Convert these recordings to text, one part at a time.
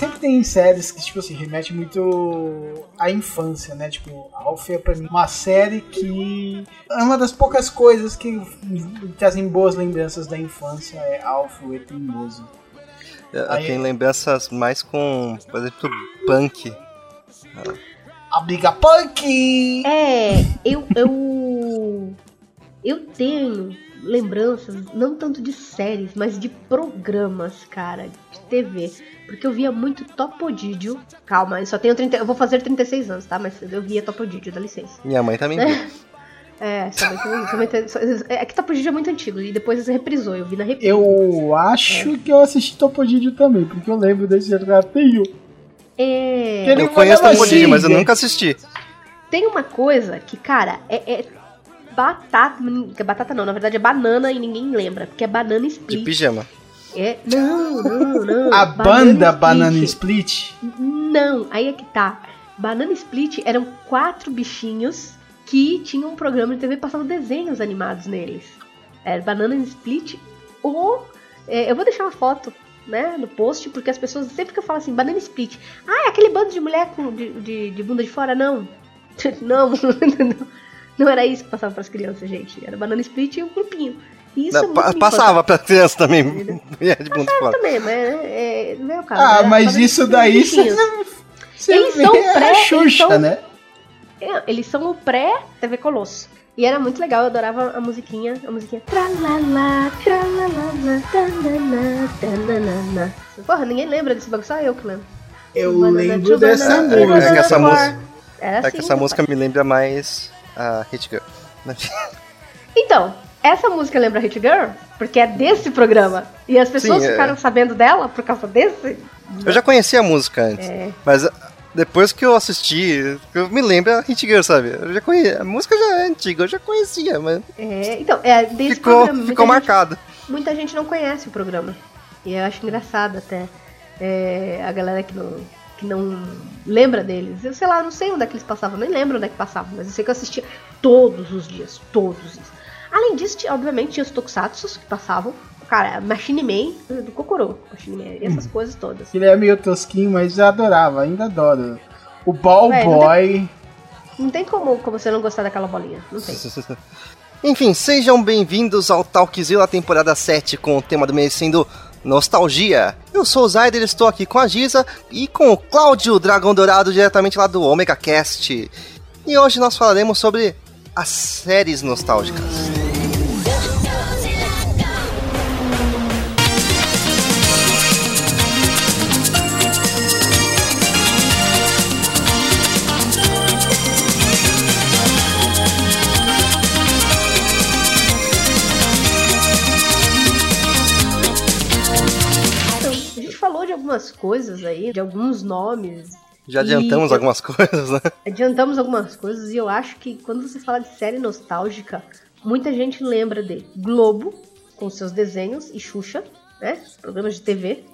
Sempre tem séries que, tipo assim, remete muito à infância, né? Tipo, Alf é pra mim uma série que é uma das poucas coisas que trazem boas lembranças da infância, é Alf, o Eternoso. Aí tem lembranças mais com, por exemplo, punk. A briga punk! É, eu, eu. Eu tenho lembranças, não tanto de séries, mas de programas, cara, de TV. Porque eu via muito Topodídio. Calma, eu só tenho 30. Eu vou fazer 36 anos, tá? Mas eu via Topodídio, dá licença. Minha mãe também via. É, somente, somente, é que Topodídio é muito antigo e depois reprisou, eu vi na reprise. Eu acho é. que eu assisti Topodídio também, porque eu lembro desse ratinho. É. Eu conheço Topodídio, mas eu nunca assisti. Tem uma coisa que, cara, é, é batata. Batata não, na verdade é banana e ninguém lembra, porque é banana split. De pijama. É, não, não, não. A banda Split. Banana Split? Não, aí é que tá. Banana Split eram quatro bichinhos que tinham um programa de TV passando desenhos animados neles. Era Banana Split ou. É, eu vou deixar uma foto né, no post, porque as pessoas sempre que eu falo assim, Banana Split. Ah, é aquele bando de mulher com, de, de, de bunda de fora? Não. não, não. Não era isso que passava para as crianças, gente. Era Banana Split e um grupinho. Isso não, é passava para criança também. passava também, mas é, não é o caso. Ah, mas isso daí você, você eles são pré, Xuxa, eles são, né? É, eles são o pré-TV Colosso. E era muito legal, eu adorava a musiquinha, a musiquinha. Tralala, tralala, tanana, tanana. Porra, ninguém lembra desse bagulho, só eu que lembro. Eu lembro dessa música. É que essa música, é assim, é que essa música me lembra mais a Hit Girl. então, essa música lembra Hit Girl porque é desse programa. E as pessoas Sim, é. ficaram é... sabendo dela por causa desse. Eu já conhecia a música antes. É. Mas depois que eu assisti, eu me lembro a Hit Girl, sabe? Eu já conhecia. A música já é antiga, eu já conhecia, mas. É, então, é desse ficou, programa. Ficou marcado. Gente, muita gente não conhece o programa. E eu acho engraçado até. É, a galera que não, que não lembra deles. Eu sei lá, não sei onde é que eles passavam, nem lembro onde é que passavam, mas eu sei que eu assistia todos os dias, todos os dias. Além disso, tinha, obviamente, tinha os tokusatsu que passavam. Cara, Machine Man do Kokoro, Machine Man, e essas hum. coisas todas. Ele é meio tosquinho, mas eu adorava, ainda adoro. O Ball Boy. Não tem, não tem como, como você não gostar daquela bolinha, não tem. Enfim, sejam bem-vindos ao Talkzilla temporada 7 com o tema do mês sendo nostalgia. Eu sou o Zayder, estou aqui com a Giza e com o Cláudio Dragão Dourado, diretamente lá do Omega Cast. E hoje nós falaremos sobre as séries nostálgicas. Algumas coisas aí, de alguns nomes. Já adiantamos e... algumas coisas, né? Adiantamos algumas coisas e eu acho que quando você fala de série nostálgica, muita gente lembra de Globo, com seus desenhos, e Xuxa, né? Programas de TV.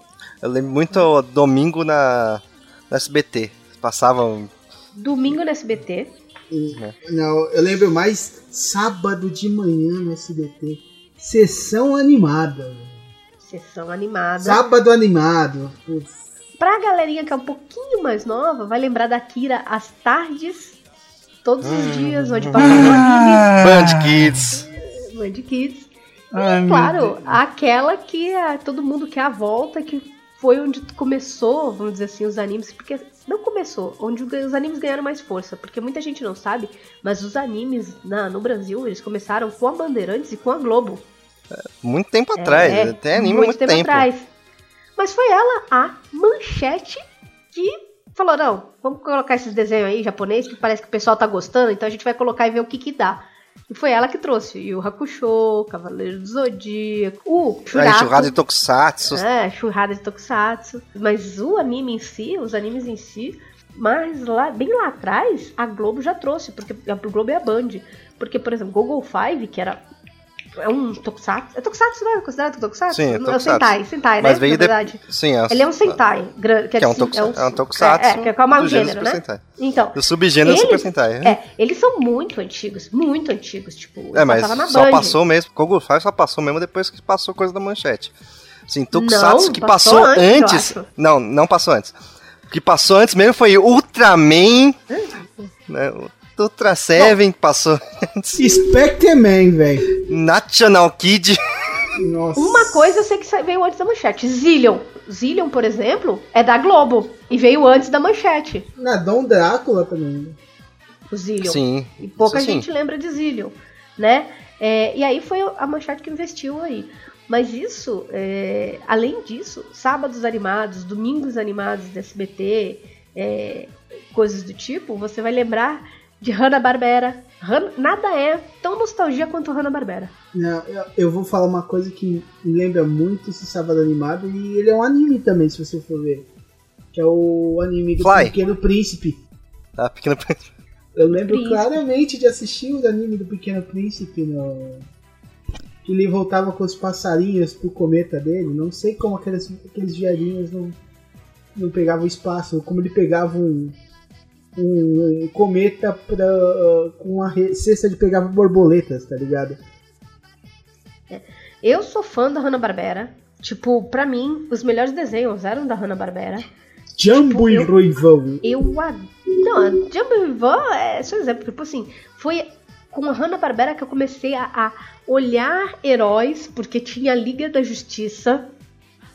Eu lembro muito domingo na, na SBT. Passavam. Domingo na SBT. É. Não, eu lembro mais sábado de manhã no SBT. Sessão animada. Sessão animada. Sábado animado. Putz. Pra galerinha que é um pouquinho mais nova, vai lembrar da Kira às tardes, todos os dias, onde passava ah. Band Kids. Band Kids. Ai, e, claro, aquela que é, todo mundo quer a volta, que foi onde começou, vamos dizer assim, os animes, porque não começou, onde os animes ganharam mais força, porque muita gente não sabe, mas os animes na, no Brasil, eles começaram com a Bandeirantes e com a Globo. Muito tempo é, atrás, é, até anime muito, muito tempo, tempo. atrás. Mas foi ela, a Manchete, que falou: não, vamos colocar esses desenhos aí japonês que parece que o pessoal tá gostando, então a gente vai colocar e ver o que que dá. E foi ela que trouxe. E o Hakusho, Cavaleiro do Zodíaco, o Shurato. É, churrada de Tokusatsu. É, churrada de Tokusatsu. Mas o anime em si, os animes em si, mas lá, bem lá atrás, a Globo já trouxe, porque a Globo é a Band. Porque, por exemplo, Google Five, que era é um tokusatsu. É tokusatsu, né? É considerado tokusatsu? Sim, é, tokusatsu. é o Sentai, Sentai, né? Mas veio na verdade. De... Sim, é... Ele é um Sentai. Que, é, que é, um tokusatsu, é, um, é um tokusatsu. É, que é um gênero, né? Sentai. Então. O subgênero eles, Super Sentai. É, eles são muito antigos, muito antigos. Tipo, é, mas só Band. passou mesmo. Kogu Five só passou mesmo depois que passou coisa da manchete. Sim, Tokusatsu Não, que passou passou, antes, antes. Não, não passou antes. O que passou antes mesmo foi Ultraman. né, Ultra Seven que passou antes. Spectreman, velho. National Kid. Nossa. Uma coisa eu sei que veio antes da manchete. Zillion. Zillion, por exemplo, é da Globo. E veio antes da manchete. Na Dom Drácula também. né? O Zillion. Sim. E pouca sim. gente lembra de Zillion, né? É, e aí foi a Manchete que investiu aí. Mas isso, é, além disso, sábados animados, domingos animados da SBT, é, coisas do tipo, você vai lembrar de Hanna-Barbera. Han- nada é tão nostalgia quanto Hanna-Barbera. Não, eu, eu vou falar uma coisa que me lembra muito esse sábado animado e ele é um anime também, se você for ver. Que é o anime do Fly. Pequeno Príncipe. Tá, pequeno Príncipe. Eu lembro Príncipe. claramente de assistir o anime do Pequeno Príncipe no. Que ele voltava com os passarinhos pro cometa dele. Não sei como aqueles, aqueles viadinhos não, não pegavam espaço, ou como ele pegava um, um, cometa pra, com uma cesta de pegava borboletas, tá ligado? Eu sou fã da Hanna-Barbera. Tipo, pra mim, os melhores desenhos eram da Hanna-Barbera. Jumbo e eu- Ruivão. Eu ad... Não, Jumbo Van é só um exemplo. Tipo assim, foi com a Hanna-Barbera que eu comecei a, a olhar heróis, porque tinha a Liga da Justiça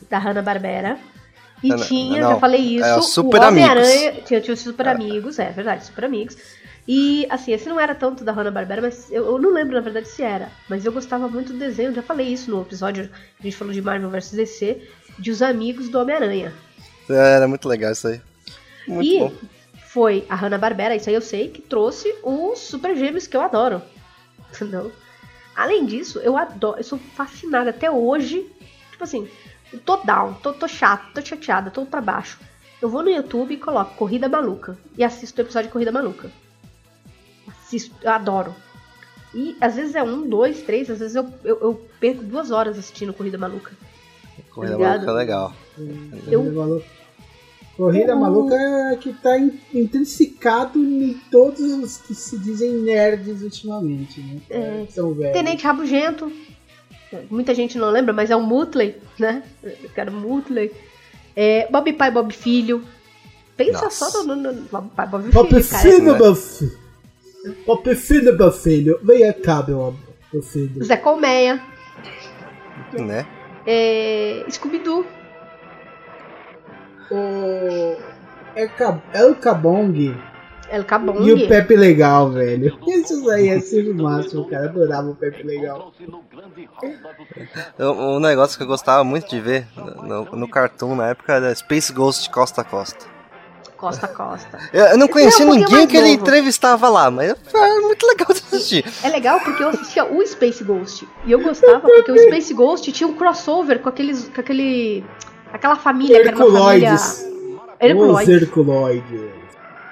da Hanna-Barbera. E Não, tinha, não, já falei isso, é, o os Super Homem-Aranha. Tinha, tinha os Super Amigos, é verdade, Super Amigos. E assim, esse não era tanto da Hanna-Barbera, mas eu, eu não lembro na verdade se era. Mas eu gostava muito do desenho, já falei isso no episódio, a gente falou de Marvel vs DC, de os amigos do Homem-Aranha. É, Era muito legal isso aí. Muito e bom. foi a Hanna-Barbera, isso aí eu sei, que trouxe os Super Gêmeos que eu adoro. Não. Além disso, eu adoro, eu sou fascinada até hoje. Tipo assim, eu tô down, tô, tô chato, tô chateada, tô pra baixo. Eu vou no YouTube e coloco Corrida Maluca e assisto o episódio de Corrida Maluca. Assisto, eu adoro. E às vezes é um, dois, três, às vezes eu, eu, eu perco duas horas assistindo Corrida Maluca. Corrida ligado? Maluca é legal. Eu- Corrida Maluca. Corrida Eu- Maluca é que tá in- intrinsecado em todos os que se dizem nerds ultimamente, né? É. São velhos. Tenente Rabugento. Muita gente não lembra, mas é o Mutley, né? Eu quero Mutley. É, Bob Pai, Bob Filho. Pensa Nossa. só no, no, no Bob Pai, Bob Pop Filho, cara. filho, meu filho. Pop filho, meu filho. Vem cá, meu, meu filho. Zé Colmeia. Né? É, Scooby-Doo. O El, El Cabong El Cabong. e o Pepe Legal, velho. Isso aí é sempre o máximo, cara. Adorava o Pepe Legal. Um negócio que eu gostava muito de ver no, no Cartoon na época era Space Ghost Costa a Costa. Costa a Costa. Eu, eu não conhecia é ninguém que ele entrevistava lá, mas era muito legal de assistir. É legal porque eu assistia o Space Ghost. E eu gostava porque o Space Ghost tinha um crossover com aqueles. com aquele. aquela família que era uma família. Herculoides. Os Herculoides.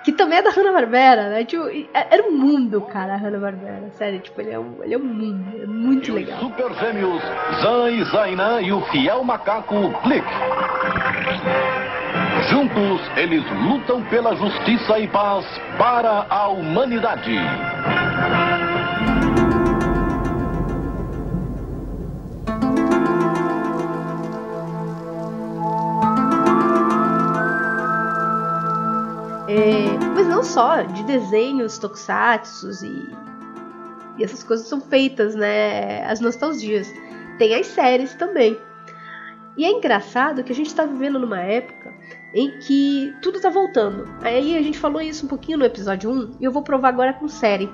Que também é da Hanna-Barbera, né? Tipo, e- era um mundo, cara, a Hanna-Barbera. Sério, tipo, ele é um, ele é um mundo. É muito legal. Super Gêmeos, Zan e Zainan e o fiel macaco Blick. Juntos, eles lutam pela justiça e paz para a humanidade. É, mas não só de desenhos, tokusatsus e, e essas coisas são feitas, né? As nostalgias. Tem as séries também. E é engraçado que a gente tá vivendo numa época em que tudo tá voltando. Aí a gente falou isso um pouquinho no episódio 1 e eu vou provar agora com série.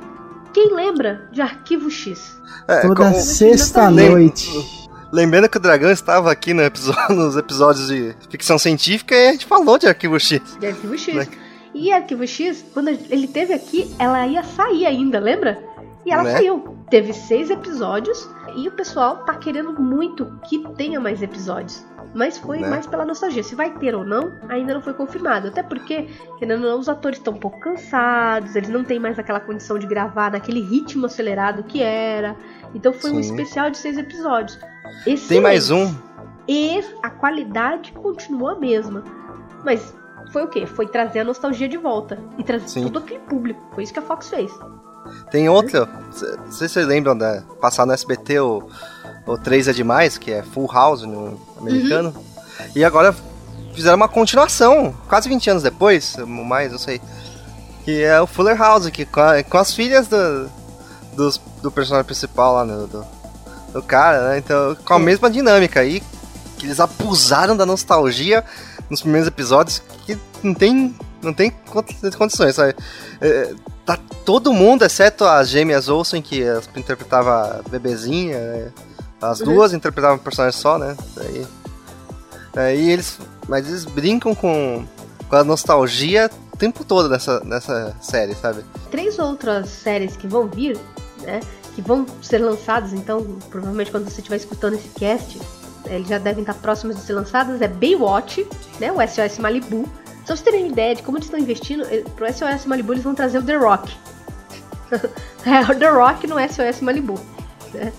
Quem lembra de Arquivo X? É, Toda sexta-noite. lembrando que o Dragão estava aqui no episódio- nos episódios de ficção científica e a gente falou de Arquivo X. De Arquivo X. Né? E Arquivo X, quando ele teve aqui, ela ia sair ainda, lembra? E ela Né? saiu. Teve seis episódios e o pessoal tá querendo muito que tenha mais episódios. Mas foi Né? mais pela nostalgia. Se vai ter ou não, ainda não foi confirmado. Até porque, querendo ou não, os atores estão um pouco cansados, eles não têm mais aquela condição de gravar naquele ritmo acelerado que era. Então foi um Sim. especial de seis episódios. Tem mais um. E a qualidade continua a mesma. Mas foi o quê? Foi trazer a nostalgia de volta. E trazer Sim. todo aquele público. Foi isso que a Fox fez. Tem outro. Não sei se vocês lembram da passar no SBT o, o 3 é demais, que é Full House no americano. Uhum. E agora fizeram uma continuação, quase 20 anos depois, mais, não sei. Que é o Fuller House, que com, a, com as filhas do, do, do personagem principal lá, no, do, do cara, né? Então, com a mesma dinâmica aí, que eles abusaram da nostalgia nos primeiros episódios, que não tem, não tem condições, sabe? É, tá todo mundo, exceto as gêmeas Olsen, que interpretava a bebezinha, né? as uhum. duas interpretavam um personagem só, né? Aí, aí eles, mas eles brincam com, com a nostalgia o tempo todo nessa, nessa série, sabe? Três outras séries que vão vir, né? Que vão ser lançadas, então, provavelmente quando você estiver escutando esse cast, eles já devem estar próximos de ser lançadas, é Baywatch, né? O SOS Malibu. Só pra vocês terem ideia de como eles estão investindo, eh, pro SOS Malibu eles vão trazer o The Rock. é o The Rock no SOS Malibu. Né?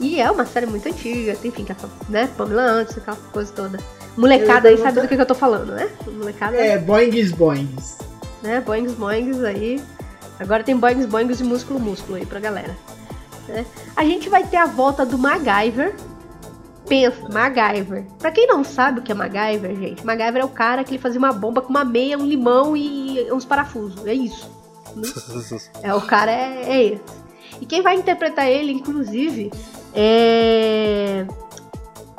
E é uma série muito antiga, enfim, que é, né? Pamela antes, aquela coisa toda. Molecada aí sabe do que, que, eu tô falando, né? Molecada. É, boings boings. Né? Boings boings aí. Agora tem boings boings de músculo músculo aí pra galera. Né? A gente vai ter a volta do MacGyver. Pensa, MacGyver. Pra quem não sabe o que é MacGyver, gente, MacGyver é o cara que ele fazia uma bomba com uma meia, um limão e uns parafusos. É isso. Né? é, o cara é, é esse. E quem vai interpretar ele, inclusive, é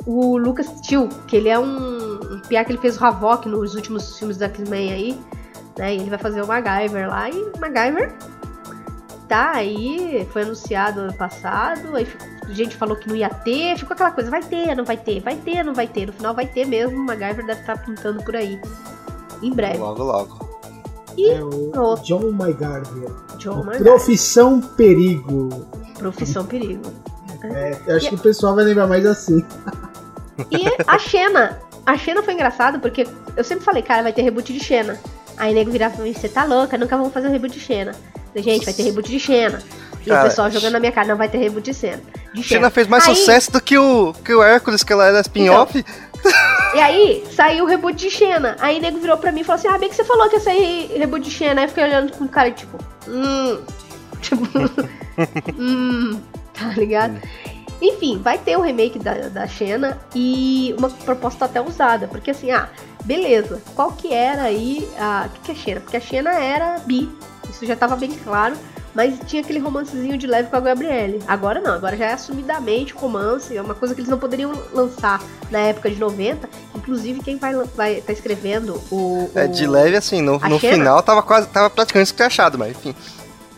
o Lucas Till, que ele é um, um piá que ele fez o Havok nos últimos filmes da X-Men aí, né? E ele vai fazer o MacGyver lá e o MacGyver tá aí, foi anunciado ano passado, aí a gente falou que não ia ter, ficou aquela coisa, vai ter, não vai ter, vai ter, não vai ter, no final vai ter mesmo, o MacGyver deve estar tá pintando por aí, em breve. Logo, logo. E é o John MacGyver. John MacGyver. Profissão Perigo. Profissão Perigo. É, eu acho e... que o pessoal vai lembrar mais assim. E a Xena. A Xena foi engraçado porque eu sempre falei, cara, vai ter reboot de Xena. Aí o nego virava pra mim, você tá louca, nunca vamos fazer um reboot de Xena. Gente, vai ter reboot de Xena. E cara, o pessoal jogando na minha cara, não vai ter reboot de Xena. De Xena fez mais aí, sucesso do que o, que o Hércules, que ela era spin-off. Então, e aí, saiu o reboot de Xena. Aí o nego virou pra mim e falou assim: Ah, bem que você falou que ia sair reboot de Xena. Aí eu fiquei olhando com o cara, tipo, hum. Tipo, hum. Tá ligado? Enfim, vai ter o remake da, da Xena e uma proposta até usada. Porque assim, ah, beleza. Qual que era aí a. O que, que é Xena? Porque a Xena era bi. Isso já tava bem claro. Mas tinha aquele romancezinho de leve com a Gabriele. Agora não, agora já é assumidamente romance. É uma coisa que eles não poderiam lançar na época de 90. Inclusive, quem vai vai tá escrevendo o, o. É, de leve, assim, no, no final tava quase. tava praticamente escrachado, mas enfim.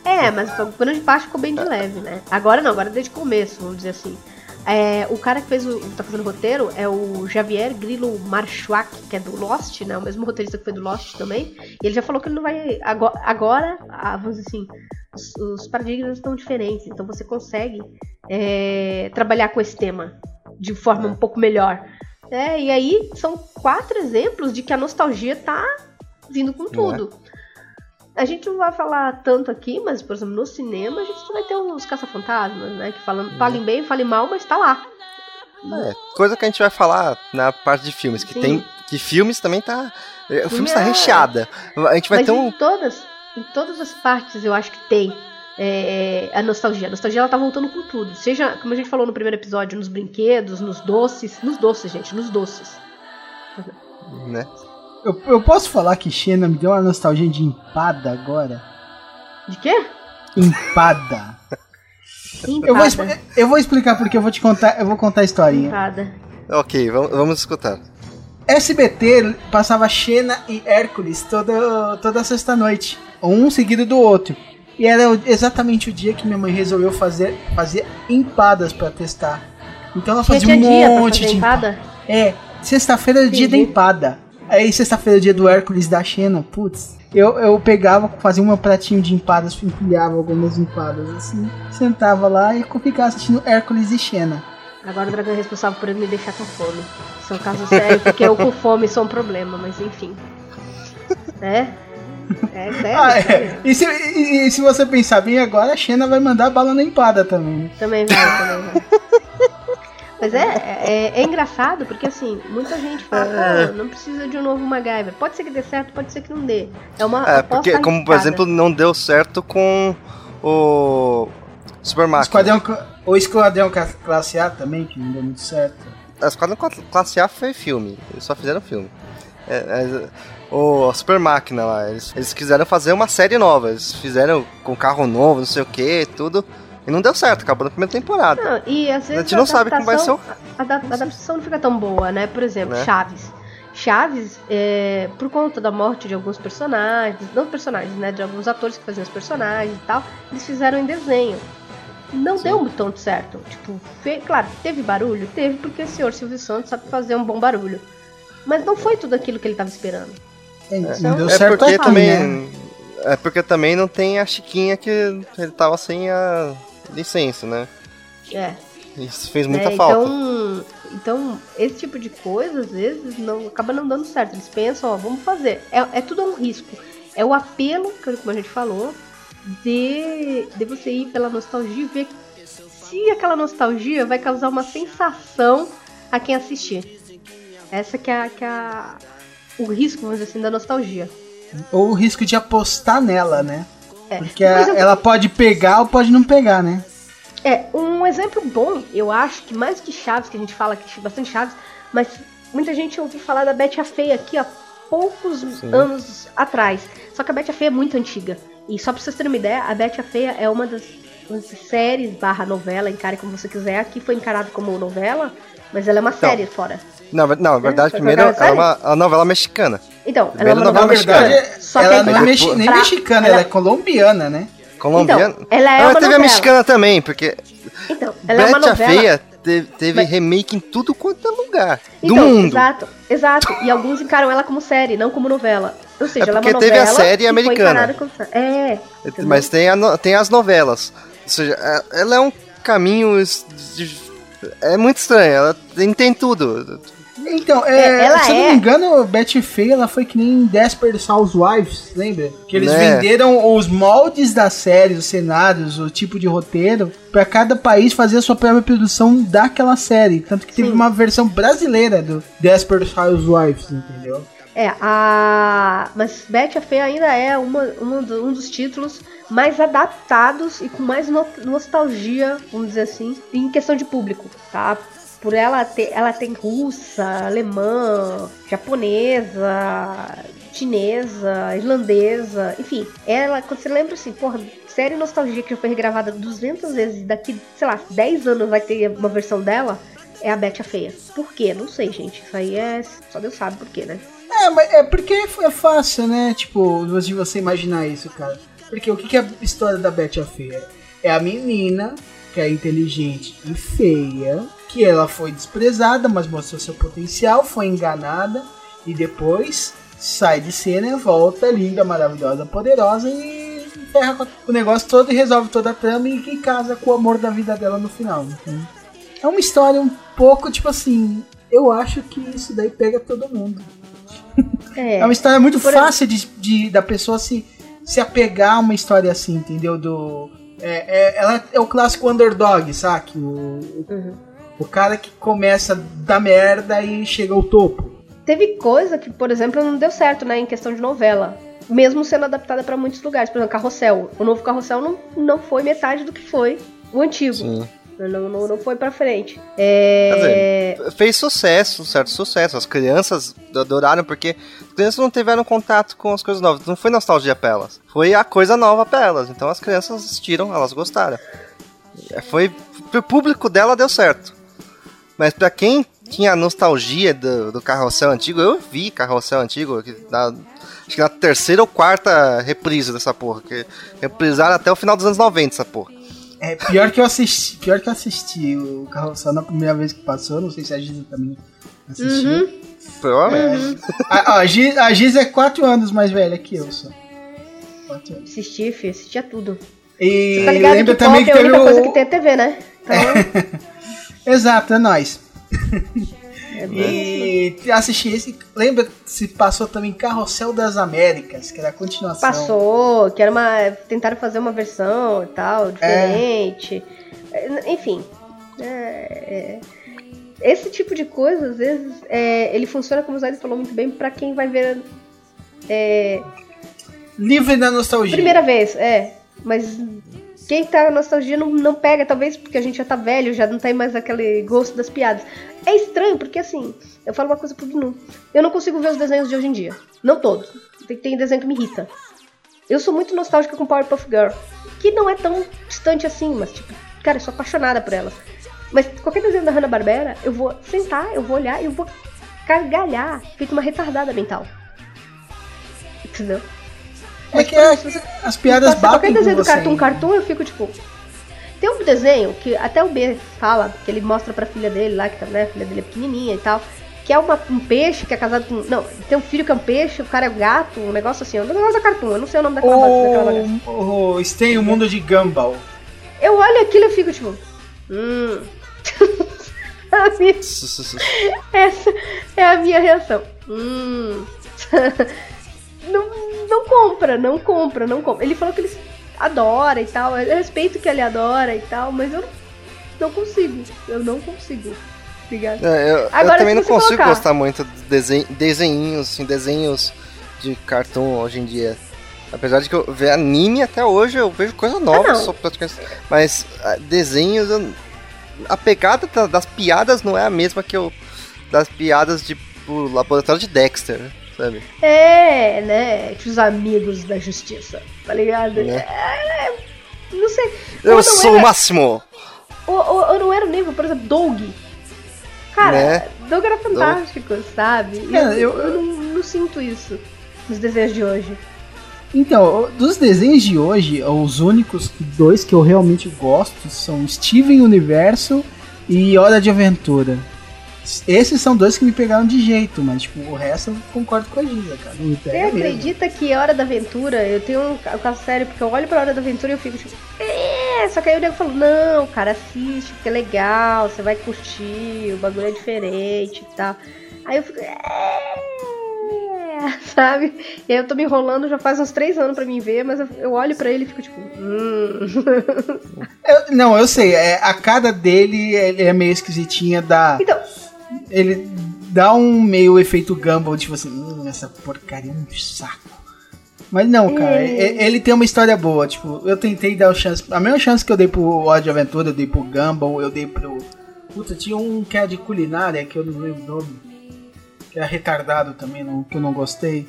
É, mas grande parte ficou bem de leve, né? Agora não, agora desde o começo, vamos dizer assim. É, o cara que fez o, tá fazendo o roteiro é o Javier Grillo Marchuac, que é do Lost, né? O mesmo roteirista que foi do Lost também. E ele já falou que ele não vai. Agora, agora vamos dizer assim, os, os, paradigmas estão diferentes, então você consegue é, trabalhar com esse tema de forma um pouco melhor. É, e aí são quatro exemplos de que a nostalgia tá vindo com tudo. É. A gente não vai falar tanto aqui, mas, por exemplo, no cinema a gente vai ter os caça-fantasmas, né? Que falam, uhum. falem bem, falem mal, mas tá lá. É, coisa que a gente vai falar na parte de filmes, que Sim. tem. Que filmes também tá. O filme está é... recheada. A gente vai mas ter um. Em todas, em todas as partes eu acho que tem é, a nostalgia. A nostalgia ela tá voltando com tudo. Seja, como a gente falou no primeiro episódio, nos brinquedos, nos doces. Nos doces, gente, nos doces. Né? Eu, eu posso falar que Xena me deu uma nostalgia de empada agora? De quê? Empada. eu, vou, eu vou explicar porque eu vou te contar, eu vou contar a historinha. Empada. Ok, vamos, vamos escutar. SBT passava Xena e Hércules toda, toda sexta-noite, um seguido do outro. E era exatamente o dia que minha mãe resolveu fazer, fazer empadas para testar. Então ela fazia um monte de empada. É, sexta-feira o dia da empada. Aí sexta-feira, dia do Hércules da Xena, putz. Eu, eu pegava, fazia um pratinho de empadas, empilhava algumas empadas assim, sentava lá e ficava assistindo Hércules e Xena. Agora o dragão é responsável por me deixar com fome. Isso é um caso sério, porque eu com fome sou um problema, mas enfim. É? É sério? Ah, é. E, se, e, e, se você pensar bem agora, a Xena vai mandar bala na empada também. Também vai, também vai. Mas é, é, é, engraçado porque assim, muita gente fala, é. não precisa de um novo MacGyver. Pode ser que dê certo, pode ser que não dê. É uma É, porque como por exemplo não deu certo com o Super Mario. Esquadrão, O Esquadrão Classe A também, que não deu muito certo. A Esquadrão Classe A foi filme, eles só fizeram filme. É, é, o Super Máquina lá, eles, eles quiseram fazer uma série nova, eles fizeram com carro novo, não sei o que, tudo. E não deu certo, acabou na primeira temporada. Não, e às vezes a gente não sabe como vai ser o. A adaptação não fica tão boa, né? Por exemplo, né? Chaves. Chaves, é, por conta da morte de alguns personagens, não personagens, né? De alguns atores que faziam os personagens e tal, eles fizeram em desenho. Não Sim. deu tão certo. Tipo, fe... claro, teve barulho? Teve, porque o senhor Silvio Santos sabe fazer um bom barulho. Mas não foi tudo aquilo que ele estava esperando. É, então, não deu certo é porque também. Né? É porque também não tem a Chiquinha que ele tava sem a licença, né? É. Isso fez muita é, falta. Então, então, esse tipo de coisa, às vezes, não, acaba não dando certo. Eles pensam, ó, vamos fazer. É, é tudo um risco. É o apelo, como a gente falou, de, de você ir pela nostalgia e ver se aquela nostalgia vai causar uma sensação a quem assistir. Essa que é, que é o risco, vamos dizer assim, da nostalgia. Ou o risco de apostar nela, né? É. Porque ela pode pegar ou pode não pegar, né? É, um exemplo bom, eu acho que mais que Chaves, que a gente fala que bastante Chaves, mas muita gente ouviu falar da Betty a Feia aqui há poucos Sim. anos atrás. Só que a Betty a Feia é muito antiga. E só pra vocês terem uma ideia, a Betty a Feia é uma das, das séries barra novela, encare como você quiser. Aqui foi encarado como novela, mas ela é uma então, série fora. Não, não na verdade, é, primeiro ela é uma, uma novela mexicana. Então, ela é uma novela, mexicana. Verdade, ela não é mexi nem mexicana, ela é colombiana, né? Colombiana. Então, ela é uma teve novela. a mexicana também, porque. Então, ela é uma novela. a Feia teve, teve Mas... remake em tudo quanto é lugar então, do mundo. Exato, exato. E alguns encaram ela como série, não como novela. Ou seja, é ela é uma novela. teve a série americana. Como... É. Mas tem, a, tem as novelas. Ou seja, é, ela é um caminho. De, é muito estranho. Ela tem, tem tudo. Então, é, é, se eu não é... me engano, Betty Feia ela foi que nem Desperate Housewives, lembra? Que eles né? venderam os moldes da série, os cenários, o tipo de roteiro, para cada país fazer a sua própria produção daquela série. Tanto que teve Sim. uma versão brasileira do Desperate Housewives, entendeu? É, a. Mas Betty a Feia ainda é uma, uma, um dos títulos mais adaptados e com mais no nostalgia, vamos dizer assim, em questão de público, tá? Por ela ter, ela tem russa, alemã, japonesa, chinesa, irlandesa, enfim. Ela, quando você lembra assim, porra, série Nostalgia que já foi regravada 200 vezes, daqui, sei lá, 10 anos vai ter uma versão dela, é a Betty a Feia. Por quê? Não sei, gente. Isso aí é. Só Deus sabe por quê, né? É, mas é porque é fácil, né? Tipo, de você imaginar isso, cara. Porque o que é a história da Betty a Feia? É a menina que é inteligente e feia, que ela foi desprezada, mas mostrou seu potencial, foi enganada e depois sai de cena, volta linda, maravilhosa, poderosa e ferra o negócio todo e resolve toda a trama e, e casa com o amor da vida dela no final. Então, é uma história um pouco tipo assim. Eu acho que isso daí pega todo mundo. É, é uma história muito fácil de, de, da pessoa se, se apegar a uma história assim, entendeu? Do, é, é, ela é o clássico underdog, sabe? O, uhum. o cara que começa da merda e chega ao topo. Teve coisa que, por exemplo, não deu certo, né, em questão de novela. Mesmo sendo adaptada para muitos lugares. Por exemplo, Carrossel. O novo Carrossel não, não foi metade do que foi o antigo. Sim. Não, não, não foi pra frente. É... Dizer, fez sucesso, certo sucesso. As crianças adoraram porque as crianças não tiveram contato com as coisas novas. Não foi nostalgia pra elas. Foi a coisa nova pra elas. Então as crianças assistiram, elas gostaram. É, foi. Pro público dela deu certo. Mas pra quem tinha nostalgia do, do carrossel antigo, eu vi carrossel antigo. Na, acho que na terceira ou quarta reprise dessa porra. Que reprisaram até o final dos anos 90 essa porra. É, pior que eu assisti, pior que eu assisti o Carrossel na primeira vez que passou, não sei se a Giza também assistiu. Uhum. Provavelmente. Uhum. A, a, Giza, a Giza é 4 anos mais velha que eu só. Assisti, filho, assistia tudo. E Você tá ligado lembra que também que é a única o... coisa que tem a TV, né? Então... Exato, é nóis. É e assisti esse. Lembra se passou também Carrossel das Américas, que era a continuação. Passou, que era uma. Tentaram fazer uma versão e tal, diferente. É. Enfim. É, é, esse tipo de coisa, às vezes, é, ele funciona, como o Zé falou muito bem, para quem vai ver. É, Livre da nostalgia. Primeira vez, é. Mas quem tá na nostalgia não, não pega, talvez porque a gente já tá velho, já não tem mais aquele gosto das piadas. É estranho, porque assim, eu falo uma coisa pro Gnu. Eu não consigo ver os desenhos de hoje em dia. Não todos. Tem, tem desenho que me irrita. Eu sou muito nostálgica com Powerpuff Girl. Que não é tão distante assim, mas tipo, cara, eu sou apaixonada por ela. Mas qualquer desenho da Hanna-Barbera, eu vou sentar, eu vou olhar eu vou gargalhar, feito uma retardada mental. Entendeu? É que é, as piadas Passa qualquer batem desenho do. Cartoon Cartoon, eu fico tipo. Tem um desenho que até o B fala, que ele mostra pra filha dele lá, que tá, né, a filha dele é pequenininha e tal, que é uma- um peixe que é casado com. Não, tem um filho que é um peixe, o cara é um gato, um negócio assim, um negócio da Cartoon, eu não sei o nome daquela, daquela bagaça. O, o Stay o Mundo de Gumball. Eu olho aquilo e fico tipo. Hum. Essa é a minha reação. Hum. não, não compra, não compra, não compra. Ele falou que ele adora e tal. Eu respeito que ele adora e tal, mas eu não, consigo. Eu não consigo. É, eu, eu Agora, também se não consigo colocar- gostar muito de desen- desenhinhos, assim, desenhos de cartoon hoje em dia. Apesar de que eu ver anime até hoje, eu vejo coisa nova, Ah, sou praticamente. Mas ah, desenhos, eu- a pegada da- das piadas não é a mesma que eu. das piadas de o laboratório de Dexter, sabe? É, né? Os amigos da justiça, tá ligado? Né? É, não sei. Eu não sou era- o máximo! Ou, ou, ou não era o nível, por exemplo, Doug. Cara, Né? Doug era fantástico, sabe? E É, eu, eu- eu não, não sinto isso nos desenhos de hoje. Então, dos desenhos de hoje, os únicos dois que eu realmente gosto são Steven Universo e Hora de Aventura. Esses são dois que me pegaram de jeito, mas tipo, o resto eu concordo com a Giza, cara. Não me Você pega mesmo. acredita que Hora da Aventura, eu tenho um ca- caso sério, porque eu olho pra Hora da Aventura e eu fico tipo, é, só que aí o nego falou, não, cara, assiste, porque é legal, você vai curtir, o bagulho é diferente e tal. Aí eu fico, é, sabe? E aí eu tô me enrolando já faz uns três anos pra mim ver, mas eu, eu olho pra ele e fico tipo, hum. Eu- não, eu sei, é, a cara dele ele é meio esquisitinha, dá. Então, Ele dá um meio efeito Gumball, tipo assim, hum, essa porcaria é um saco. Mas não, cara, É. ele tem uma história boa, tipo, eu tentei dar o chance. A mesma chance que eu dei pro de Aventura, eu dei pro Gumball, eu dei pro. Puta, tinha um que era de culinária, que eu não lembro o nome. Que era retardado também, não, que eu não gostei.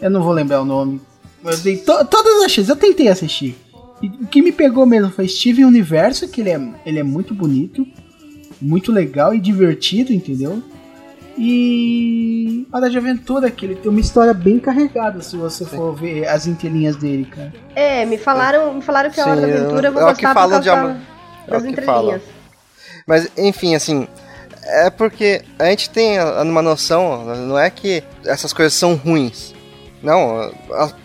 Eu não vou lembrar o nome. Eu dei to- todas as chances, eu tentei assistir. E o que me pegou mesmo foi Steven Universo, que ele é, ele é muito bonito, muito legal e divertido, entendeu? E Hora de Aventura, que ele tem uma história bem carregada, se você for ver as entrelinhas dele, cara. é, me falaram, me falaram que a Hora da Sim, Aventura eu vou é o que gostar por falam causa de amor. É das o que entrelinhas. Mas, enfim, assim, é porque a gente tem uma noção, não é que essas coisas são ruins. Não,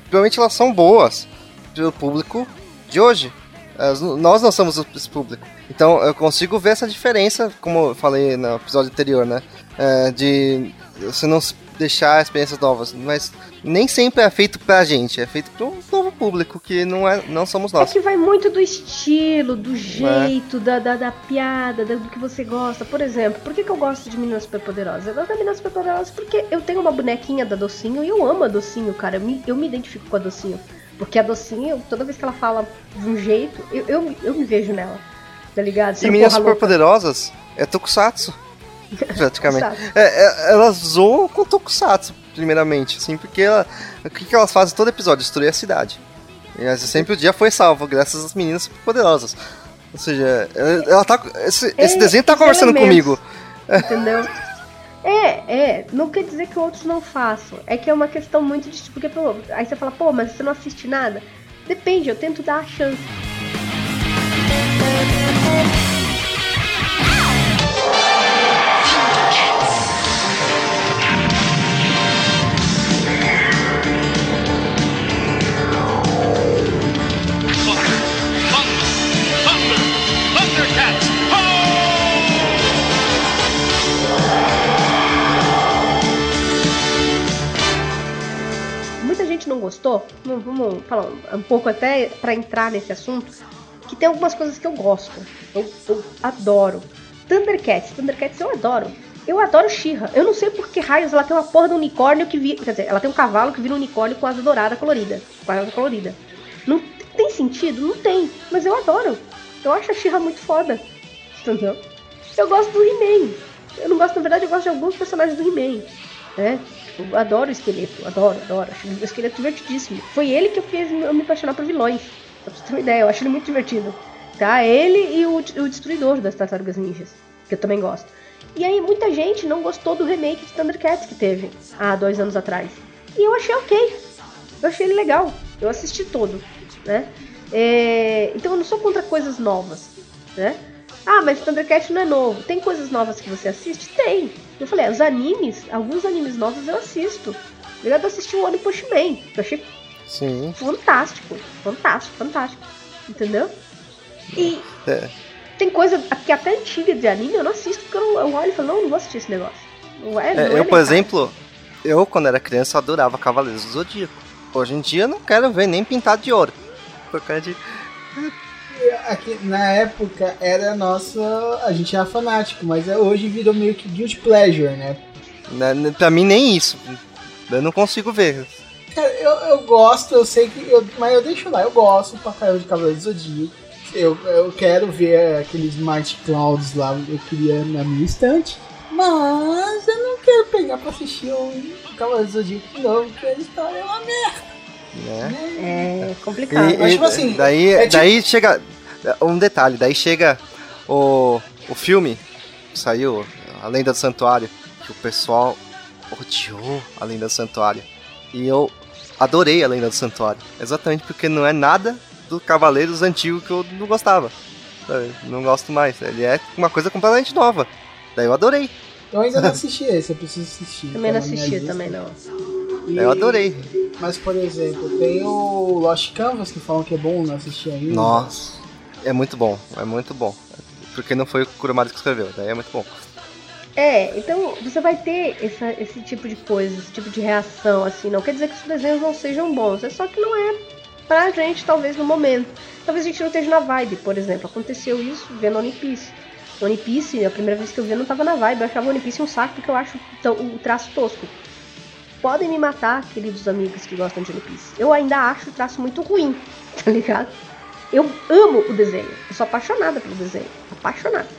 provavelmente elas são boas pro público de hoje. As- nós não somos esse público. Então eu consigo ver essa diferença, como eu falei no episódio anterior, né? É, de você não deixar experiências novas. Mas nem sempre é feito pra gente, é feito pro novo público, que não, é, não somos É nós. que vai muito do estilo, do jeito, da, da, da piada, da- do que você gosta. Por exemplo, por que, que eu gosto de Meninas Superpoderosas? Eu gosto das Meninas Superpoderosas porque eu tenho uma bonequinha da Docinho e eu amo a Docinho, cara. Eu me, eu me identifico com a Docinho. Porque a Docinho, toda vez que ela fala de um jeito, eu, eu, eu me vejo nela. Tá ligado? E Meninas porra louca. Superpoderosas é Tokusatsu. Praticamente. Tokusatsu. É, é, elas zoam com Tokusatsu, primeiramente, assim, porque ela, o que, que elas fazem todo episódio? Destruir a cidade. E sempre o dia foi salvo, graças às meninas superpoderosas. Ou seja, ela, tá. Esse, esse É, desenho tá conversando elementos. comigo. Entendeu? É, é, não quer dizer que outros não façam. É que é uma questão muito de. Porque, pô, aí você fala, pô, mas você não assiste nada. Depende, eu tento dar a chance. Gostou. Vamos, falar um pouco até pra entrar nesse assunto. Que tem algumas coisas que eu gosto. Eu, eu adoro. Thundercats. Thundercats eu adoro. Eu adoro She-Ra. Eu não sei por que raios ela tem uma porra do unicórnio que vira. Quer dizer, ela tem um cavalo que vira um unicórnio com asa dourada colorida. Com asa colorida. Não, Tem sentido? Não tem, mas eu adoro. Eu acho a She-Ra muito foda. Entendeu? Eu gosto do He-Man. Eu não gosto, na verdade, eu gosto de alguns personagens do He-Man. Né? Eu adoro o esqueleto, adoro, adoro. Acho o esqueleto divertidíssimo. Foi ele que fez eu me apaixonar por vilões. Pra você ter uma ideia, eu acho ele muito divertido. Tá? Ele e o, o Destruidor das Tartarugas Ninjas, que eu também gosto. E aí muita gente não gostou do remake de Thundercats que teve há dois anos atrás. E eu achei ok. Eu achei ele legal. Eu assisti todo, né? É... Então eu não sou contra coisas novas, né? Ah, mas Thundercats não é novo. Tem coisas novas que você assiste? Tem. Eu falei, os animes, alguns animes novos eu assisto. Obrigado eu assisti o One Push Man, que eu achei Sim. fantástico. Fantástico, fantástico. Entendeu? E É. tem coisa que até antiga de anime eu não assisto, porque eu, eu olho e falo, não, não vou assistir esse negócio. Não é, não É, é eu, por exemplo, eu quando era criança adorava Cavaleiros do Zodíaco. Hoje em dia eu não quero ver nem pintado de ouro. Por causa de. Aqui, na época era nossa. A gente era fanático, mas é- hoje virou meio que guilty pleasure, né? né, né, Pra mim nem isso. Eu não consigo ver. Cara, eu, eu gosto, eu sei que. Eu, mas eu deixo lá, eu gosto pra caramba de Cavaleiro do Zodíaco. Eu, eu quero ver aqueles Mighty Clouds lá, eu queria na minha estante. Mas eu não quero pegar pra assistir o Cavaleiro do Zodíaco de novo, porque a história é uma merda. Né? É complicado. E- Mas, tipo assim, daí, é tipo- daí chega. Um detalhe, daí chega o, o filme que saiu, A Lenda do Santuário, que o pessoal odiou a Lenda do Santuário. E eu adorei a Lenda do Santuário. Exatamente porque não é nada do Cavaleiros antigo que eu não gostava. Não gosto mais. Ele é uma coisa completamente nova. Daí eu adorei. Eu ainda não assisti esse, eu preciso assistir. Também não assisti, também não. E- Eu adorei. Mas, por exemplo, tem o Lost Canvas que falam que é bom não assistir ainda. Nossa. É muito bom. É muito bom. Porque não foi o Kurumada que escreveu. Daí é muito bom. É, então você vai ter essa- esse tipo de coisa, esse tipo de reação, assim. Não quer dizer que os desenhos não sejam bons, é só que não é pra gente, talvez, no momento. Talvez a gente não esteja na vibe, por exemplo. Aconteceu isso vendo One Piece. One Piece, a primeira vez que eu vi, eu não tava na vibe. Eu achava One Piece um saco porque eu acho o traço tosco. Podem me matar, queridos amigos que gostam de One Piece. Eu ainda acho o traço muito ruim, tá ligado? Eu amo o desenho. Eu sou apaixonada pelo desenho. Apaixonada.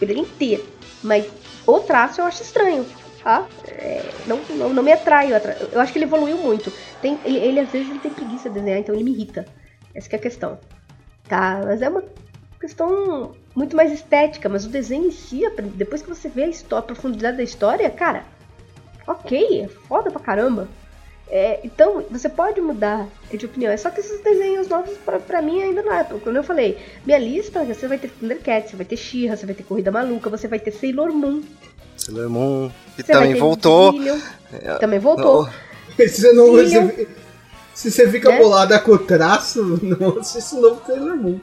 Ele inteiro. Mas o traço eu acho estranho. Tá? É, não, não, não me atrai. Eu, acho que ele evoluiu muito. Tem, ele, ele, às vezes ele tem preguiça de desenhar, então ele me irrita. Essa é a questão. Tá? Mas é uma questão muito mais estética. Mas o desenho em si, depois que você vê a, história, a profundidade da história, cara, ok, é foda pra caramba. É, então, você pode mudar de opinião. É só que esses desenhos novos, pra, pra mim, ainda não é. Como eu falei, minha lista, você vai ter Thundercats, você vai ter She-Ra, você vai ter Corrida Maluca, você vai ter Sailor Moon. Sailor Moon, que Você também voltou. Zillion, também voltou. Você não. Se você fica Né? bolada com o traço, não assiste o novo Sailor Moon.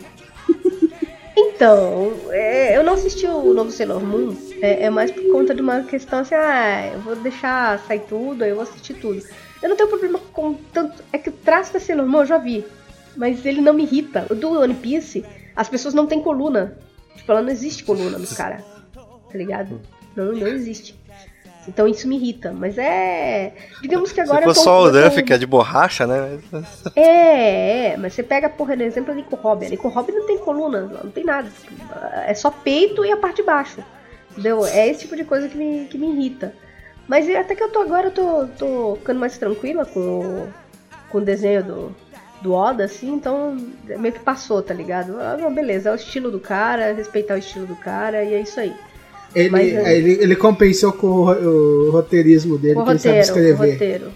Então, é, eu não assisti o novo Sailor Moon, é, é mais por conta de uma questão assim, ah, eu vou deixar sair tudo, aí eu vou assistir tudo. Eu não tenho problema com tanto. É que o traço da Sailor Moon eu já vi, mas ele não me irrita. O do One Piece, as pessoas não têm coluna. Tipo, ela não existe coluna no cara, tá ligado? Não, não existe. Então isso me irrita, mas é. Digamos que agora Se for só o Duff, que é de borracha, né? é, é, mas você pega, por exemplo, a Nico Robin. A Nico Robin não tem coluna, não tem nada. É só peito e a parte de baixo. Entendeu? É esse tipo de coisa que me, que me irrita. Mas é, até que eu tô agora, eu tô, tô ficando mais tranquila com o, com o desenho do, do Oda, assim, então meio que passou, tá ligado? Ah, não, beleza, é o estilo do cara, respeitar o estilo do cara, e é isso aí. Ele, Mas, é. ele, ele compensou com o, o roteirismo dele, O que ele sabe roteiro, o escrever. roteiro.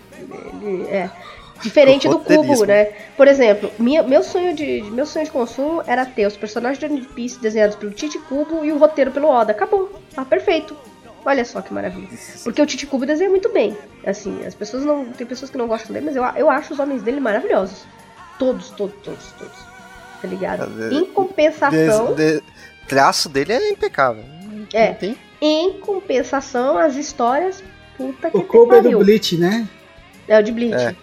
Ele- é. Diferente O do cubo, né? Por exemplo, minha- meu, sonho de, meu sonho de consumo era ter os personagens de One Piece desenhados pelo Tite Cubo e o roteiro pelo Oda. Acabou. Tá perfeito. Olha só que maravilha. Porque o Tite Cubo desenha muito bem. Assim, as pessoas não. Tem pessoas que não gostam dele, mas eu, eu acho os homens dele maravilhosos. Todos, todos, todos, todos. Tá ligado? Em compensação. De- de- traço dele é impecável. É. Tem- Em compensação, as histórias. Puta que O Kobe é do pariu. Bleach, né? É o de Bleach. É.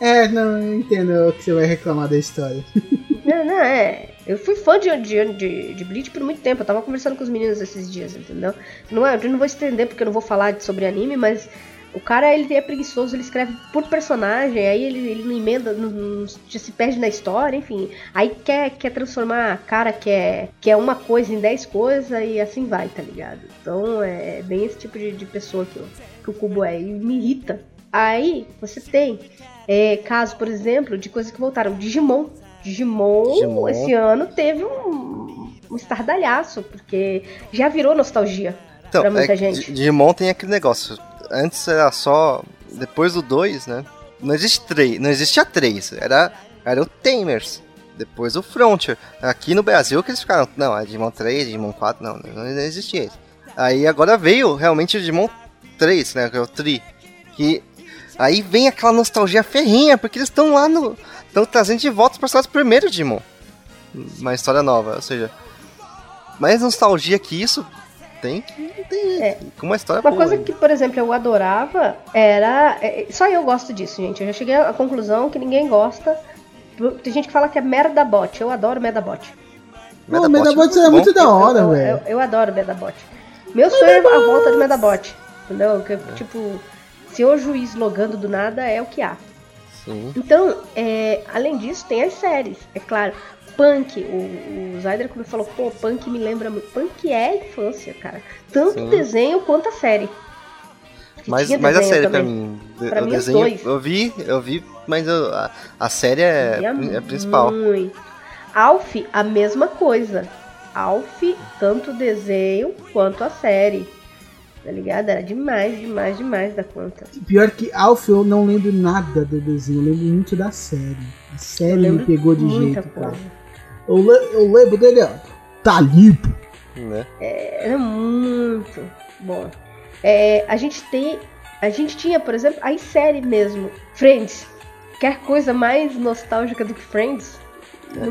É, não, eu entendo o que você vai reclamar da história. Não, não, é. Eu fui fã de, de, de, Bleach por muito tempo. Eu tava conversando com os meninos esses dias, entendeu? Não é, eu não vou estender porque eu não vou falar sobre anime, mas O cara, ele é preguiçoso, ele escreve por personagem, aí ele, ele não emenda, não, não- já se perde na história, enfim. Aí quer, quer transformar a cara que é, que é uma coisa em dez coisas e assim vai, tá ligado? Então é bem esse tipo de, de pessoa que, o- que o Cubo é, e me irrita. Aí você tem é, casos, por exemplo, de coisas que voltaram. Digimon. Digimon, Digimon. esse ano teve um, um estardalhaço, porque já virou nostalgia Então, pra muita é, gente. Di- Digimon tem aquele negócio. Antes era só. Depois do 2, né? Não existe três. Não existia três. Era, era o Tamers. Depois o Frontier. Aqui no Brasil que eles ficaram. Não, é Digimon 3, Digimon 4, não, não existia isso. Aí agora veio realmente o Digimon 3, né? Que é o Tri. Que aí vem aquela nostalgia ferrinha, porque eles estão lá no. Estão trazendo de volta os personagens primeiro Digimon. Uma história nova, ou seja. Mais nostalgia que isso tem que tem. É. Com uma história Uma boa. coisa ainda. que, por exemplo, eu adorava era. é, Só eu gosto disso, gente. Eu já cheguei à conclusão que ninguém gosta. Tem gente que fala que é merda bot. Eu adoro merda bot. Pô, Medabot Medabot é é muito da hora, eu, eu, velho. eu, eu adoro Medabot. Meu sonho é a volta de Medabot. Entendeu? Que, tipo, se o juiz logando do nada é o que há. Sim. Então, é, além disso, tem as séries, é claro. Punk, o, o Zyder quando falou, pô, Punk me lembra muito. Punk é infância, cara. Tanto Sim. o desenho quanto a série. Que Mas, mas a série pra também. mim. de- Pra o mim, os desenho. dois. Eu vi, eu vi, mas eu- a, a série é, é principal. Muito. Alf, a mesma coisa. Alf, tanto o desenho quanto a série. Tá ligado? Era demais, demais, demais da conta. Pior que Alf, eu não lembro nada do desenho, eu lembro muito da série. A série me pegou de muita jeito, cara. Eu, le- eu lembro dele, ó. Tá limpo. Né? Era muito bom. É, a gente tem. A gente tinha, por exemplo, a série mesmo, Friends. Quer coisa mais nostálgica do que Friends?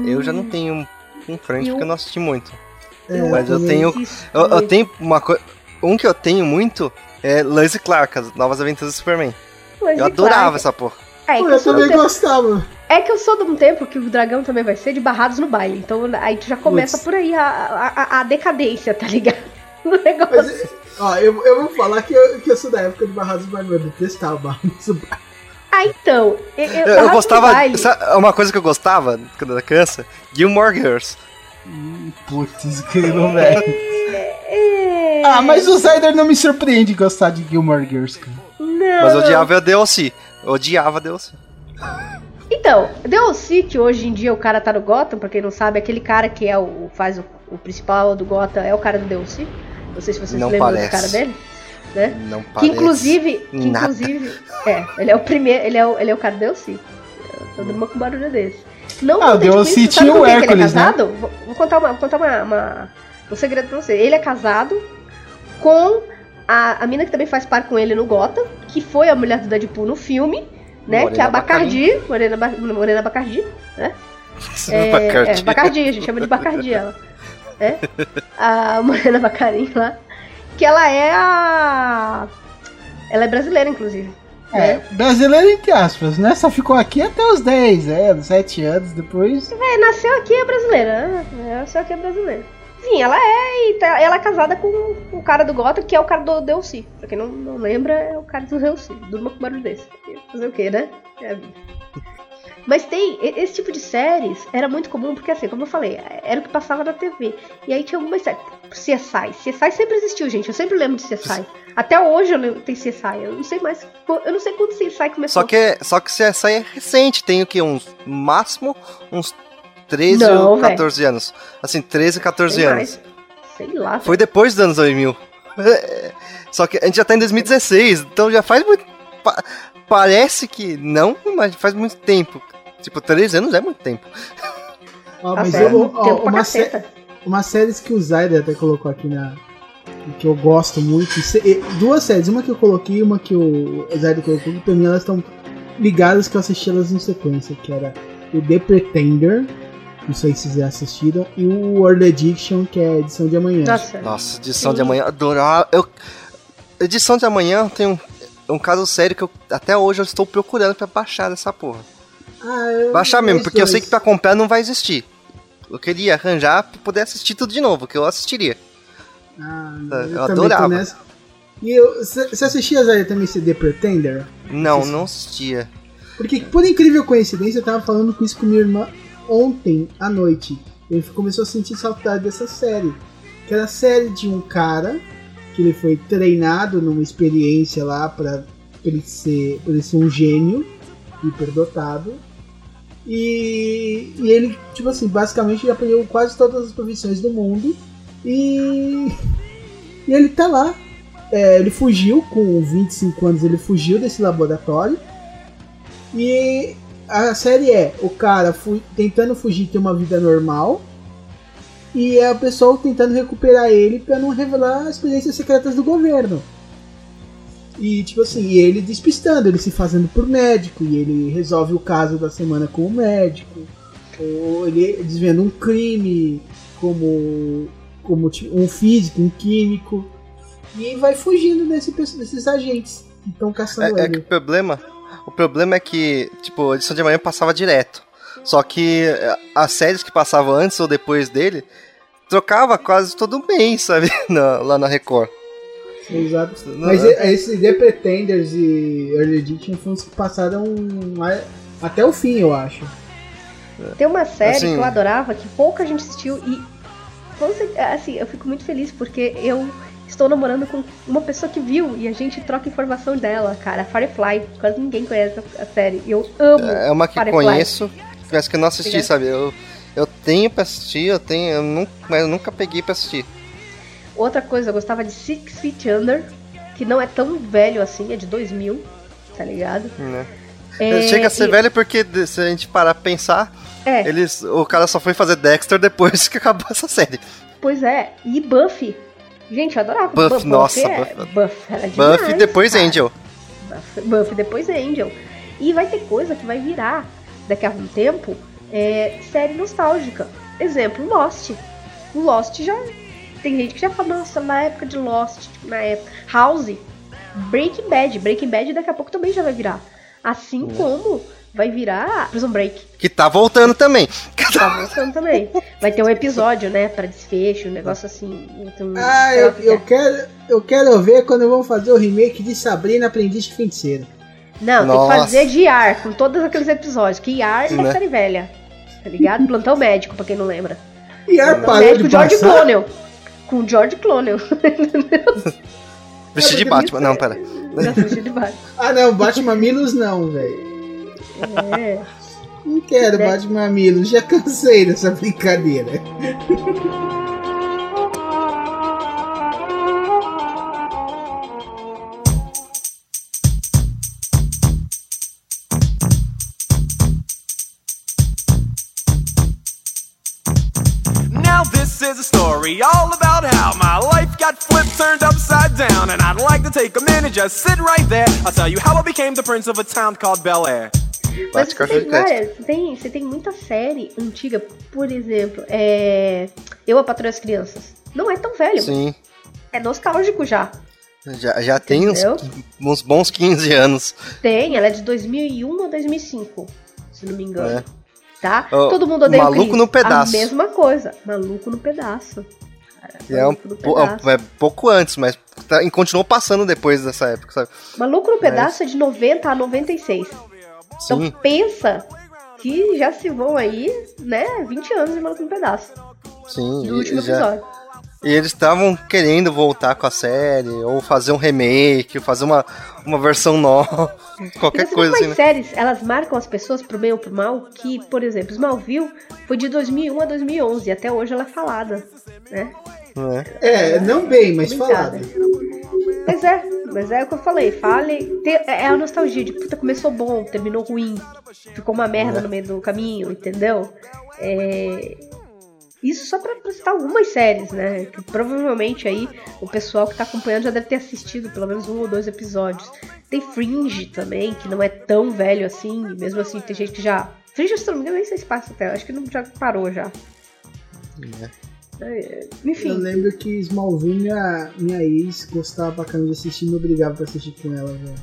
Eu já não tenho um frente Eu- porque eu não assisti muito. É, Mas eu tenho. Eu, eu tenho uma coisa. Um que eu tenho muito é Lois e Clark, as novas aventuras do Superman. Mas, Eu adorava claro, essa porra. É, eu também gostava. É que eu sou de um tempo que o dragão também vai ser de barrados no baile. Então aí já começa Putz. por aí a, a, a decadência, tá ligado? O negócio. Mas, ó, eu, eu vou falar que eu, que eu sou da época de Barrados do Bairro. Eu detestava Barrados do Bairro. Ah, então. Eu, eu, Eu, no gostava. Baile- sabe uma coisa que eu gostava quando eu era criança? Gilmore Girls. Putz, grilo, velho. É... Ah, mas o Zyder não me surpreende gostar de Gilmore Girls, cara. Não, Mas odiava a DLC. Eu odiava a DLC. Então, DLC, que hoje em dia o cara tá no Gotham, pra quem não sabe, aquele cara que é o faz o, o principal do Gotham é o cara do DLC. Não sei se vocês Não lembram parece. do cara dele, né? Não Que parece. inclusive, que nada. inclusive, é, ele é o primeiro, ele é o, ele é o cara do DLC. Todo mundo com barulho desse. Não Ah, o sabe tinha com o que ele é Hércules, né? casado? Vou, vou contar, uma, vou contar uma, uma- um segredo pra você. Ele é casado com a, a mina que também faz par com ele no Gotham, que foi a mulher do Deadpool no filme, né? Morena que é a Bacardi, Morena, Ba- Morena Bacardi, né? É, Bacardi. é, Bacardi, a gente chama de Bacardi ela. É? A Morena Bacarin lá. Que ela é a. Ela é brasileira, inclusive. É, brasileiro entre aspas, né? Só ficou aqui até os 10 anos, 7 anos, depois. É, nasceu aqui é brasileira, né? Nasceu aqui é brasileira. Enfim, ela é e tá- ela é casada com o cara do Gota, que é o cara do DLC. Pra quem não, não lembra, é o cara do DLC. Durma com barulho desse. Fazer o quê, né? É a vida. Mas tem, esse tipo de séries era muito comum, porque assim, como eu falei, era o que passava na TV. E aí tinha algumas séries. CSI. CSI sempre existiu, gente. Eu sempre lembro de CSI. Até hoje eu lembro, tem CSI. Eu não sei mais. Eu não sei quando CSI começou. Só que, só que aí é recente, tem o que? Uns, máximo uns 13 Não, ou véi. 14 anos. Assim, 13, 14 Tem anos. mais. Sei lá. Foi depois dos anos 2000. Só que a gente já tá em 2016, então já faz muito. pa- parece que não, mas faz muito tempo. Tipo, 3 anos é muito tempo. Tá mas eu, ó, Tempo uma, sé uma séries que o Zyder até colocou aqui na. Que eu gosto muito. Duas séries, uma que eu coloquei e uma que o Zyder colocou, que pra mim elas estão ligadas que eu assisti elas em sequência, que era o The Pretender, não sei se vocês já assistiram, e o World Addiction, que é a edição de amanhã. Nossa. Nossa, edição Sim. de amanhã, adorava. Eu, edição de amanhã tem um, um caso sério que eu, até hoje eu estou procurando pra baixar essa porra. Ah, eu- Baixar mesmo, porque eu sei dois. que pra comprar não vai existir. Eu queria arranjar pra poder assistir tudo de novo, que eu assistiria. Ah, Eu também tô adorava. E eu, você assistia Zé também esse The Pretender? Não, não assistia. Porque, por incrível coincidência, eu tava falando com isso com minha irmã ontem à noite. Ele começou a sentir saudade dessa série. Que era a série de um cara que ele foi treinado numa experiência lá pra ele ser, pra ele ser um gênio hiperdotado. E, e ele, tipo assim, basicamente ele aprendeu quase todas as profissões do mundo. E, e ele tá lá. É, ele fugiu, com 25 anos, ele fugiu desse laboratório. E a série é o cara fu tentando fugir ter uma vida normal. E a pessoa tentando recuperar ele para não revelar as experiências secretas do governo. E tipo assim, e ele despistando, ele se fazendo por médico, e ele resolve o caso da semana com o médico, ou ele desvendo um crime como, como um físico, um químico, e vai fugindo desse, desses agentes que estão caçando é, ele. É que o problema, o problema é que, tipo, a edição de manhã passava direto. Só que eh, as séries que passavam antes ou depois dele trocava quase todo mês, sabe? Na, lá na Record. Exato. Mas é, esses The Pretenders e Early Edition foram os que passaram até o fim, eu acho. Tem uma série assim, que eu adorava, que pouca gente assistiu e assim, eu fico muito feliz porque eu estou namorando com uma pessoa que viu e a gente troca informação dela, cara. Firefly, quase ninguém conhece a série. Eu amo. É uma que Firefly. conheço, mas que eu não assisti, sabe? Eu, eu tenho pra assistir, eu tenho, eu nunca, mas eu nunca peguei pra assistir. Outra coisa, eu gostava de Six Feet Under, que não é tão velho assim, é de 2000, tá ligado? Né? É, Chega a ser e... velho porque, se a gente parar pra pensar, é. eles, o cara só foi fazer Dexter depois que acabou essa série. Pois é, e Buffy. Gente, eu adorava. Buffy, Buffy nossa, é... Buffy. Buffy era demais, Buffy depois cara. Angel. Buffy, Buffy depois Angel. E vai ter coisa que vai virar, daqui a um tempo, é, série nostálgica. Exemplo, Lost. Lost já tem gente que já fala, nossa, na época de Lost, na época. House, Breaking Bad. Breaking Bad daqui a pouco também já vai virar. Assim é. como vai virar Prison Break. Que tá voltando também. Tá voltando também. Vai ter um episódio, né, pra desfecho, um negócio assim. Então, ah, eu, que eu, quero, eu quero ver quando vão fazer o remake de Sabrina Aprendiz de Feiticeiro. Não, Nossa. tem que fazer de ar, com todos aqueles episódios. Que ar é né? série velha. Tá ligado? Plantão médico, pra quem não lembra. E ar parou de George Clooney com George Clooney. Vestido de Batman, não, pera. de Batman. ah, não, Batman Milos não, velho. É. Não quero é. Batman Milos, já cansei dessa brincadeira. is a story all about how my life got flipped, turned upside down. And I'd like to take a minute, just sit right there. I'll tell you how I became the prince of a town called Bel Air. Mas você tem, várias, tem, você tem muita série antiga, por exemplo, é... Eu, a Patrulha das Crianças. Não é tão velho. Sim. É nostálgico já. Já, já tem uns, uns, bons 15 anos. Tem, ela é de 2001 a 2005, se não me engano. É tá? Oh, Todo mundo odeia Maluco o no pedaço. A mesma coisa. Maluco no pedaço. Cara, é, um, pedaço. é pouco antes, mas tá, continuou passando depois dessa época, sabe? Maluco no pedaço mas... é de 90 a 96. Sim. Então pensa que já se vão aí, né, 20 anos de Maluco no pedaço. Sim, do último já... episódio. E eles estavam querendo voltar com a série, ou fazer um remake, ou fazer uma, uma versão nova, qualquer coisa assim. Né? séries, elas marcam as pessoas pro bem ou pro mal, que, por exemplo, Smallville foi de 2001 a 2011, e até hoje ela é falada, né? É, é não bem, mas falada. Pois é, mas é o que eu falei, fale. É a nostalgia de puta, começou bom, terminou ruim, ficou uma merda é. no meio do caminho, entendeu? É, isso só pra, pra citar algumas séries, né? Que provavelmente aí o pessoal que tá acompanhando já deve ter assistido pelo menos um ou dois episódios. Tem Fringe também, que não é tão velho assim, e mesmo assim tem gente que já. Fringe, se não me engano, nem sei se passa até, acho que não, já parou já. É. É, enfim. Eu lembro que Smallville, minha, minha ex gostava pra caramba de assistir e me obrigava pra assistir com ela, velho.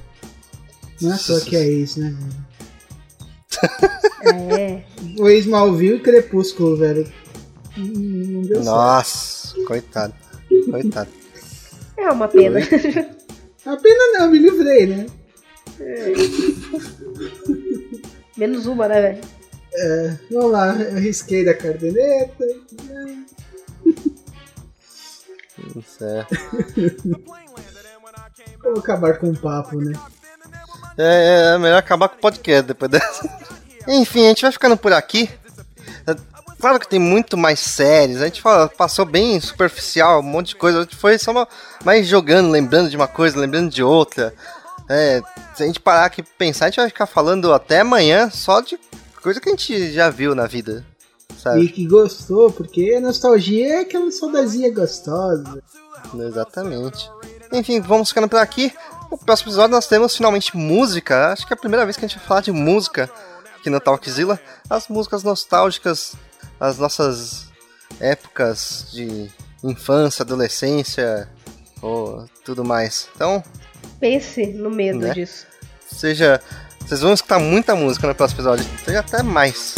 Não é só que é ex, né, velho? É. O Smallville e Crepúsculo, velho. Nossa, certo. coitado. Coitado. É uma pena. A pena não, me livrei, né? Menos uma, né, velho? É, vamos lá, eu risquei da caderneta. Certo. Vamos acabar com o papo, né? É, é melhor acabar com o podcast depois dessa. Enfim, a gente vai ficando por aqui. É, Claro que tem muito mais séries. A gente fala- passou bem superficial, um monte de coisa. A gente foi só uma- mais jogando, lembrando de uma coisa, lembrando de outra. É, se a gente parar aqui e pensar, a gente vai ficar falando até amanhã só de coisa que a gente já viu na vida. Sabe? E que gostou, porque a nostalgia é aquela saudazinha gostosa. Exatamente. Enfim, vamos ficando por aqui. No próximo episódio nós temos finalmente música. Acho que é a primeira vez que a gente vai falar de música aqui no Talkzilla. As músicas nostálgicas, as nossas épocas de infância, adolescência ou tudo mais. Então, Pense no medo Né? disso. seja. Vocês vão escutar muita música no próximo episódio. Seja até mais.